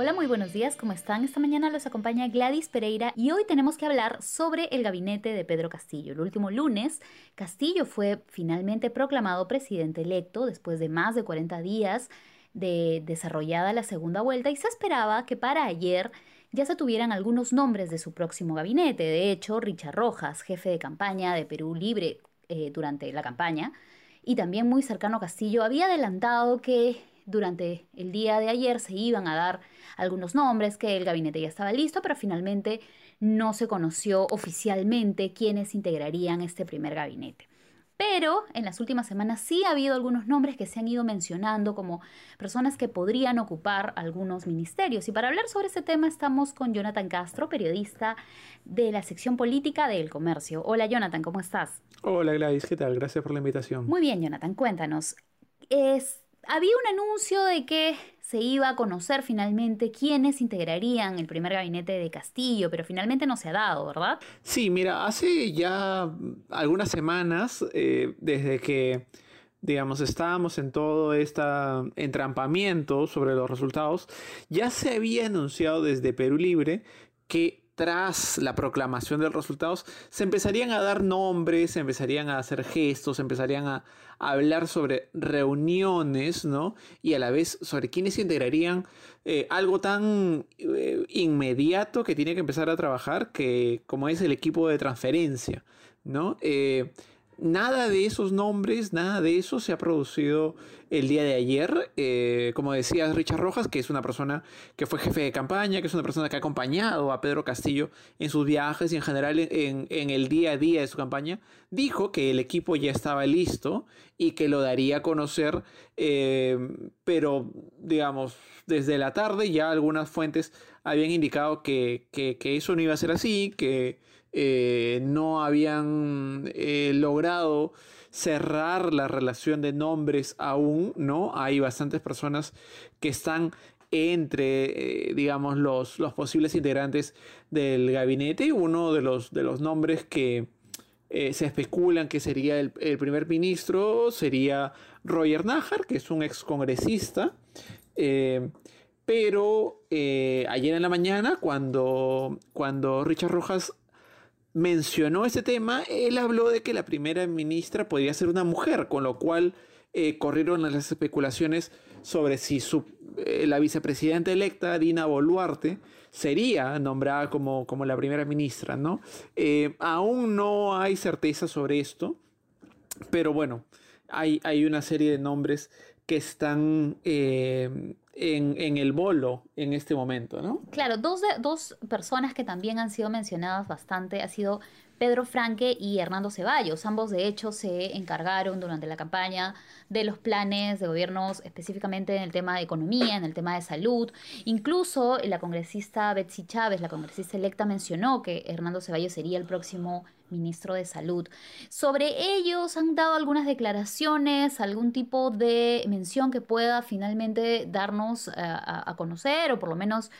Hola, muy buenos días, ¿cómo están? Esta mañana los acompaña Gladys Pereira y hoy tenemos que hablar sobre el gabinete de Pedro Castillo. El último lunes, Castillo fue finalmente proclamado presidente electo después de más de 40 días de desarrollada la segunda vuelta y se esperaba que para ayer ya se tuvieran algunos nombres de su próximo gabinete. De hecho, Richard Rojas, jefe de campaña de Perú Libre eh, durante la campaña, y también muy cercano Castillo, había adelantado que durante el día de ayer se iban a dar algunos nombres, que el gabinete ya estaba listo, pero finalmente no se conoció oficialmente quiénes integrarían este primer gabinete. Pero en las últimas semanas sí ha habido algunos nombres que se han ido mencionando como personas que podrían ocupar algunos ministerios. Y para hablar sobre ese tema estamos con Jonathan Castro, periodista de la sección política de El Comercio. Hola Jonathan, ¿cómo estás? Hola Gladys, ¿qué tal? Gracias por la invitación. Muy bien, Jonathan, cuéntanos. Es, había un anuncio de que se iba a conocer finalmente quiénes integrarían el primer gabinete de Castillo, pero finalmente no se ha dado, ¿verdad? Sí, mira, hace ya algunas semanas, eh, desde que, digamos, estábamos en todo este entrampamiento sobre los resultados, ya se había anunciado desde Perú Libre que tras la proclamación de los resultados, se empezarían a dar nombres, se empezarían a hacer gestos, se empezarían a, hablar sobre reuniones, ¿no? Y a la vez sobre quiénes integrarían eh, algo tan eh, inmediato que tiene que empezar a trabajar, que como es el equipo de transferencia, ¿no? Eh, Nada de esos nombres, nada de eso se ha producido el día de ayer. Eh, como decía Richard Rojas, que es una persona que fue jefe de campaña, que es una persona que ha acompañado a Pedro Castillo en sus viajes y en general en, el día a día de su campaña, dijo que el equipo ya estaba listo y que lo daría a conocer, eh, pero digamos, desde la tarde ya algunas fuentes habían indicado que, que eso no iba a ser así, que eh, no habían eh, logrado cerrar la relación de nombres aún, ¿no? Hay bastantes personas que están entre, eh, digamos, los, los, posibles integrantes del gabinete. Uno de los, de los nombres que se especulan que sería el, el, primer ministro sería Roger Najar, que es un excongresista. pero ayer en la mañana, cuando, cuando Richard Rojas mencionó ese tema, él habló de que la primera ministra podría ser una mujer, con lo cual eh, corrieron las especulaciones sobre si eh, la vicepresidenta electa, Dina Boluarte, sería nombrada como, como la primera ministra, ¿no? Eh, aún no hay certeza sobre esto, pero bueno, hay, hay una serie de nombres que están en, en, el bolo en este momento, ¿no? Claro, dos, dos personas que también han sido mencionadas bastante ha sido Pedro Franque y Hernando Ceballos. Ambos, de hecho, se encargaron durante la campaña de los planes de gobiernos, específicamente en el tema de economía, en el tema de salud. Incluso la congresista Betsy Chávez, la congresista electa, mencionó que Hernando Ceballos sería el próximo ministro de Salud. Sobre ellos han dado algunas declaraciones, algún tipo de mención que pueda finalmente darnos eh, a, conocer o por lo menos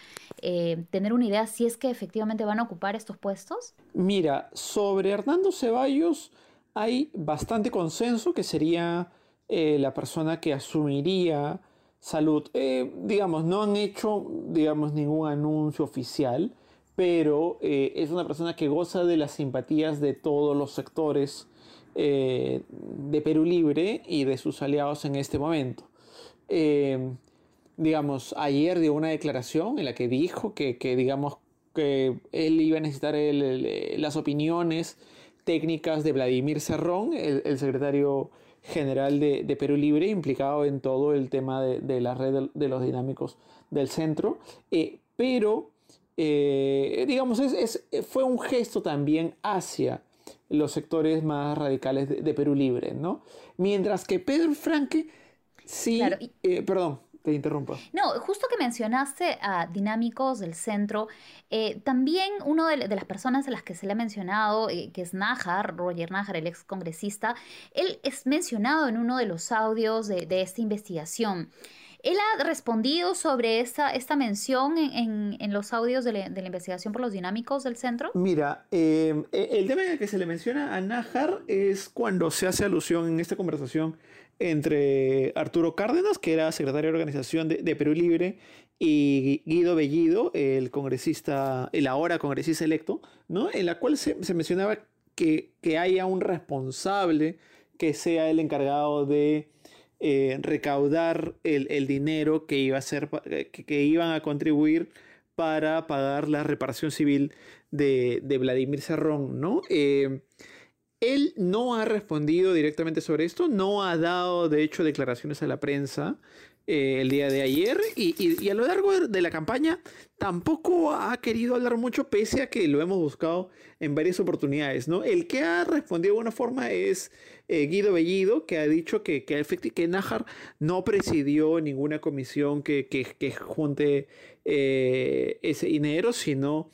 eh, tener una idea si es que efectivamente van a ocupar estos puestos. Mira, sobre Hernando Ceballos hay bastante consenso que sería eh, la persona que asumiría salud. Eh, digamos, no han hecho, digamos, ningún anuncio oficial, pero eh, es una persona que goza de las simpatías de todos los sectores de Perú Libre y de sus aliados en este momento. digamos, ayer dio una declaración en la que dijo que, digamos, que él iba a necesitar las opiniones técnicas de Vladimir Cerrón, el, secretario general de, Perú Libre, implicado en todo el tema de, la red de, los dinámicos del centro, eh, pero eh, digamos, es, fue un gesto también hacia los sectores más radicales de, Perú Libre, ¿no? Mientras que Pedro Franque sí, eh, perdón, te interrumpa. No, justo que mencionaste a dinámicos del centro, eh, también una de, las personas a las que se le ha mencionado, eh, que es Najar, Roger Najar, el ex congresista, él es mencionado en uno de los audios de, esta investigación. Él ha respondido sobre esta, esta mención en, los audios de, la investigación por los dinámicos del centro. Mira, eh, el tema en el que se le menciona a Najar es cuando se hace alusión en esta conversación entre Arturo Cárdenas, que era secretario de organización de, Perú Libre, y Guido Bellido, el congresista, el ahora congresista electo, ¿no? En la cual se, mencionaba que, haya un responsable que sea el encargado de eh, recaudar el, dinero que iba a ser que, iban a contribuir para pagar la reparación civil de, Vladimir Serrón, ¿no? Eh, él no ha respondido directamente sobre esto, no ha dado de hecho declaraciones a la prensa eh, el día de ayer y, a lo largo de la campaña tampoco ha querido hablar mucho pese a que lo hemos buscado en varias oportunidades. ¿no? El que ha respondido de alguna forma es eh, Guido Bellido, que ha dicho que, que, que Najar no presidió ninguna comisión que, que, junte eh, ese dinero, sino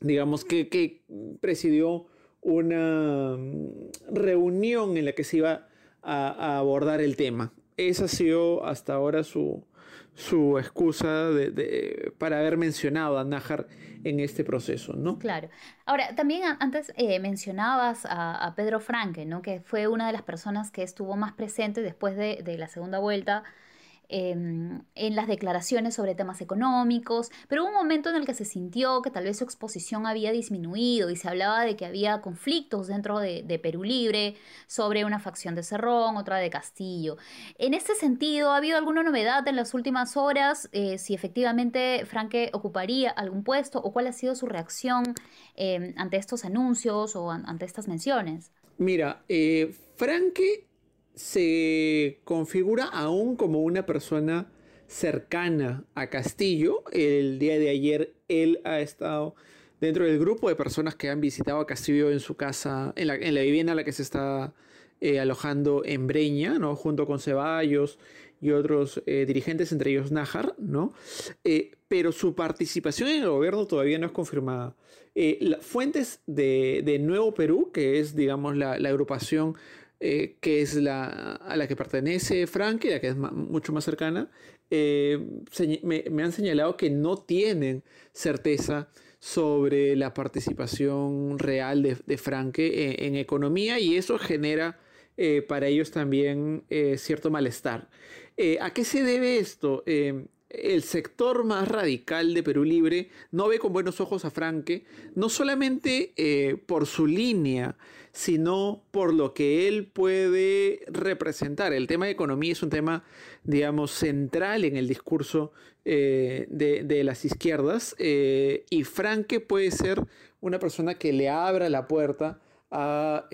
digamos que presidió una mm, reunión en la que se iba a, abordar el tema. Esa ha sido hasta ahora su, su excusa de, para haber mencionado a Nájar en este proceso, ¿no? Claro. Ahora, también antes eh, mencionabas a, Pedro Franque, ¿no? Que fue una de las personas que estuvo más presente después de, de la segunda vuelta Em, en las declaraciones sobre temas económicos, pero hubo un momento en el que se sintió que tal vez su exposición había disminuido y se hablaba de que había conflictos dentro de, Perú Libre sobre una facción de Cerrón, otra de Castillo. En este sentido, ¿ha habido alguna novedad en las últimas horas? Eh, si efectivamente Franque ocuparía algún puesto o cuál ha sido su reacción em, ante estos anuncios o ante estas menciones? Mira, eh, Franque se configura aún como una persona cercana a Castillo. El día de ayer él ha estado dentro del grupo de personas que han visitado a Castillo en su casa, en la, vivienda en la que se está eh, alojando en Breña, ¿no? junto con Ceballos y otros eh, dirigentes, entre ellos Nájar, ¿no? Eh, pero su participación en el gobierno todavía no es confirmada. fuentes de, Nuevo Perú, que es, digamos, la agrupación eh, que es la a la que pertenece Frank, la que es mucho más cercana, eh, me, han señalado que no tienen certeza sobre la participación real de, de Franke en, economía y eso genera eh, para ellos también cierto malestar. ¿A qué se debe esto? El sector más radical de Perú Libre no ve con buenos ojos a Franque, no solamente eh, por su línea, sino por lo que él puede representar. El tema de economía es un tema, digamos, central en el discurso eh, de, las izquierdas eh, y Franque puede ser una persona que le abra la puerta a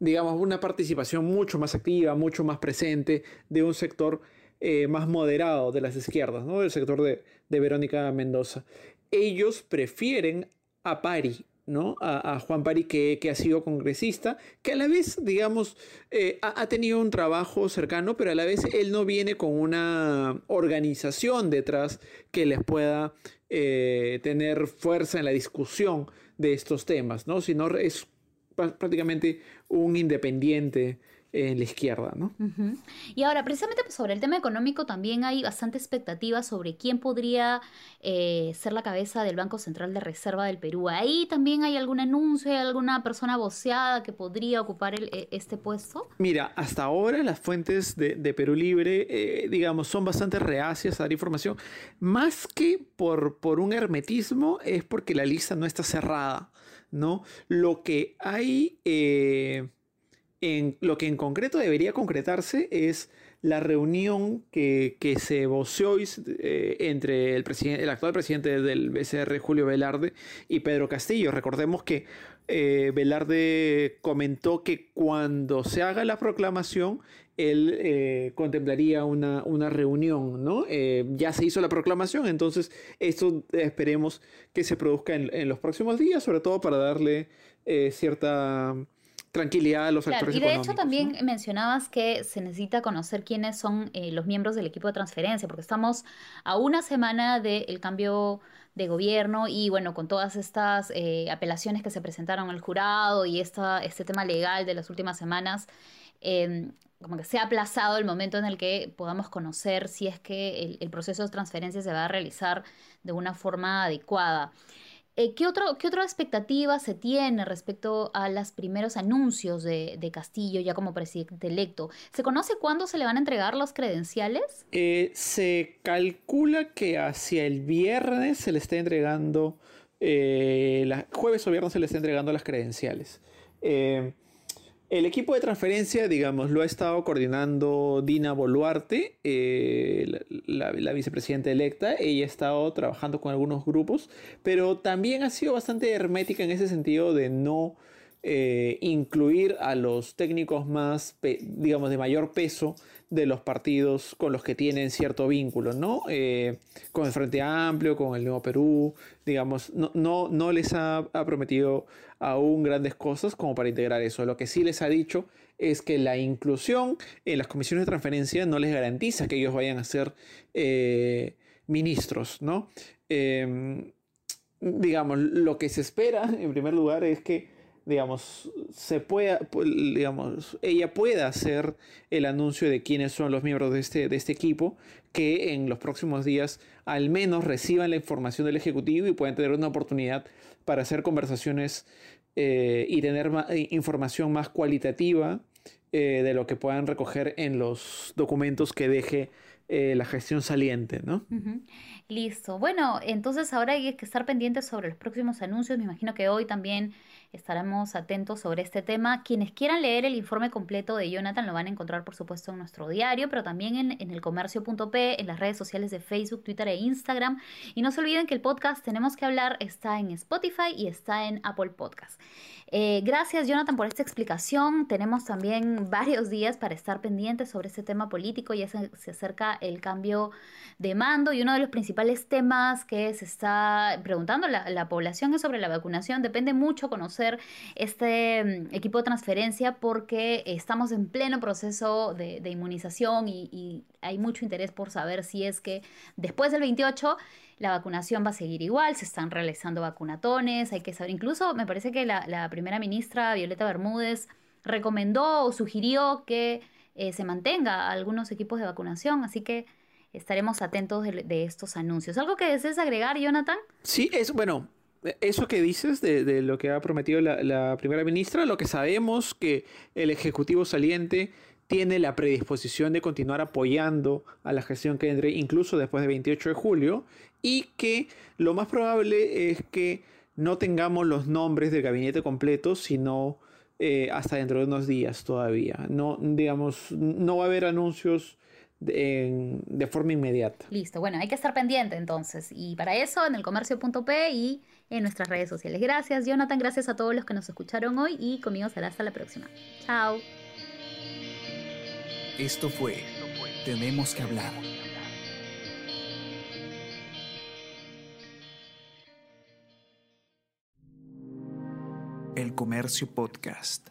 digamos, una participación mucho más activa, mucho más presente de un sector eh, más moderado de las izquierdas, ¿no? del sector de, Verónica Mendoza. Ellos prefieren a Pari, ¿no? A, Juan Pari, que, ha sido congresista, que a la vez, digamos, eh, ha, tenido un trabajo cercano, pero a la vez él no viene con una organización detrás que les pueda eh, tener fuerza en la discusión de estos temas, ¿no? Sino es prácticamente un independiente en la izquierda, ¿no? Y ahora, precisamente pues, sobre el tema económico, también hay bastante expectativa sobre quién podría eh, ser la cabeza del Banco Central de Reserva del Perú. ¿Ahí también hay algún anuncio, hay alguna persona voceada que podría ocupar e, este puesto? Mira, hasta ahora las fuentes de, Perú Libre, eh, digamos, son bastante reacias a dar información. Más que por, por un hermetismo, es porque la lista no está cerrada, ¿no? Lo que hay... Eh, lo que en concreto debería concretarse es la reunión que, se voceó eh, entre el, el actual presidente del BCR, Julio Velarde, y Pedro Castillo. Recordemos que eh, Velarde comentó que cuando se haga la proclamación, él eh, contemplaría una, reunión, ¿no? ya se hizo la proclamación, entonces esto esperemos que se produzca en, en los próximos días, sobre todo para darle cierta tranquilidad a los actores Y de hecho también mencionabas que se necesita conocer quiénes son eh, los miembros del equipo de transferencia, porque estamos a una semana del cambio de gobierno y bueno, con todas estas eh, apelaciones que se presentaron al jurado y esta, este tema legal de las últimas semanas, em, como que se ha aplazado el momento en el que podamos conocer si es que el proceso de transferencia se va a realizar de una forma adecuada. Eh, ¿qué, otro, ¿Qué otra expectativa se tiene respecto a los primeros anuncios de, Castillo ya como presidente electo? ¿Se conoce cuándo se le van a entregar los credenciales? Eh, se calcula que hacia el viernes se le está entregando, eh, jueves o viernes se le está entregando las credenciales. El equipo de transferencia, digamos, lo ha estado coordinando Dina Boluarte, eh, la, vicepresidenta electa. Ella ha estado trabajando con algunos grupos, pero también ha sido bastante hermética en ese sentido de no eh, incluir a los técnicos más, digamos, de mayor peso de los partidos con los que tienen cierto vínculo, ¿no? Eh, con el Frente Amplio, con el Nuevo Perú, digamos, no, no, no les ha, prometido aún grandes cosas como para integrar eso. Lo que sí les ha dicho es que la inclusión en las comisiones de transferencia no les garantiza que ellos vayan a ser eh, ministros, ¿no? Em, digamos, lo que se espera, en primer lugar, es que digamos, se pueda, digamos, ella pueda hacer el anuncio de quiénes son los miembros de este, de este equipo, que en los próximos días al menos reciban la información del Ejecutivo y puedan tener una oportunidad para hacer conversaciones eh, y tener eh, información más cualitativa eh, de lo que puedan recoger en los documentos que deje la gestión saliente, ¿no? Listo. Bueno, entonces ahora hay que estar pendientes sobre los próximos anuncios. Me imagino que hoy también estaremos atentos sobre este tema. Quienes quieran leer el informe completo de Jonathan lo van a encontrar, por supuesto, en nuestro diario, pero también en, en el comercio.p, en las redes sociales de Facebook, Twitter e Instagram. Y no se olviden que el podcast Tenemos que hablar está en Spotify y está en Apple Podcast. Eh, gracias Jonathan por esta explicación. Tenemos también varios días para estar pendientes sobre este tema político. Ya se, acerca el cambio de mando y uno de los principales temas que se está preguntando la, la población es sobre la vacunación. Depende mucho conocer este mm, equipo de transferencia porque estamos en pleno proceso de, inmunización y, hay mucho interés por saber si es que después del 28 la vacunación va a seguir igual, se están realizando vacunatones, hay que saber, incluso me parece que la, primera ministra Violeta Bermúdez recomendó o sugirió que eh, se mantenga algunos equipos de vacunación, así que estaremos atentos de, estos anuncios. ¿Algo que desees agregar, Jonathan? Sí, es bueno. Eso que dices de, lo que ha prometido la, la primera ministra, lo que sabemos que el Ejecutivo saliente tiene la predisposición de continuar apoyando a la gestión que entre incluso después del 28 de julio y que lo más probable es que no tengamos los nombres del gabinete completo, sino eh, hasta dentro de unos días todavía. No, digamos, no va a haber anuncios de, de, forma inmediata. Listo, bueno, hay que estar pendiente entonces. Y para eso en el comercio.p y en nuestras redes sociales. Gracias, Jonathan. Gracias a todos los que nos escucharon hoy y conmigo será hasta la próxima. Chao. Esto fue Tenemos que hablar. El Comercio Podcast.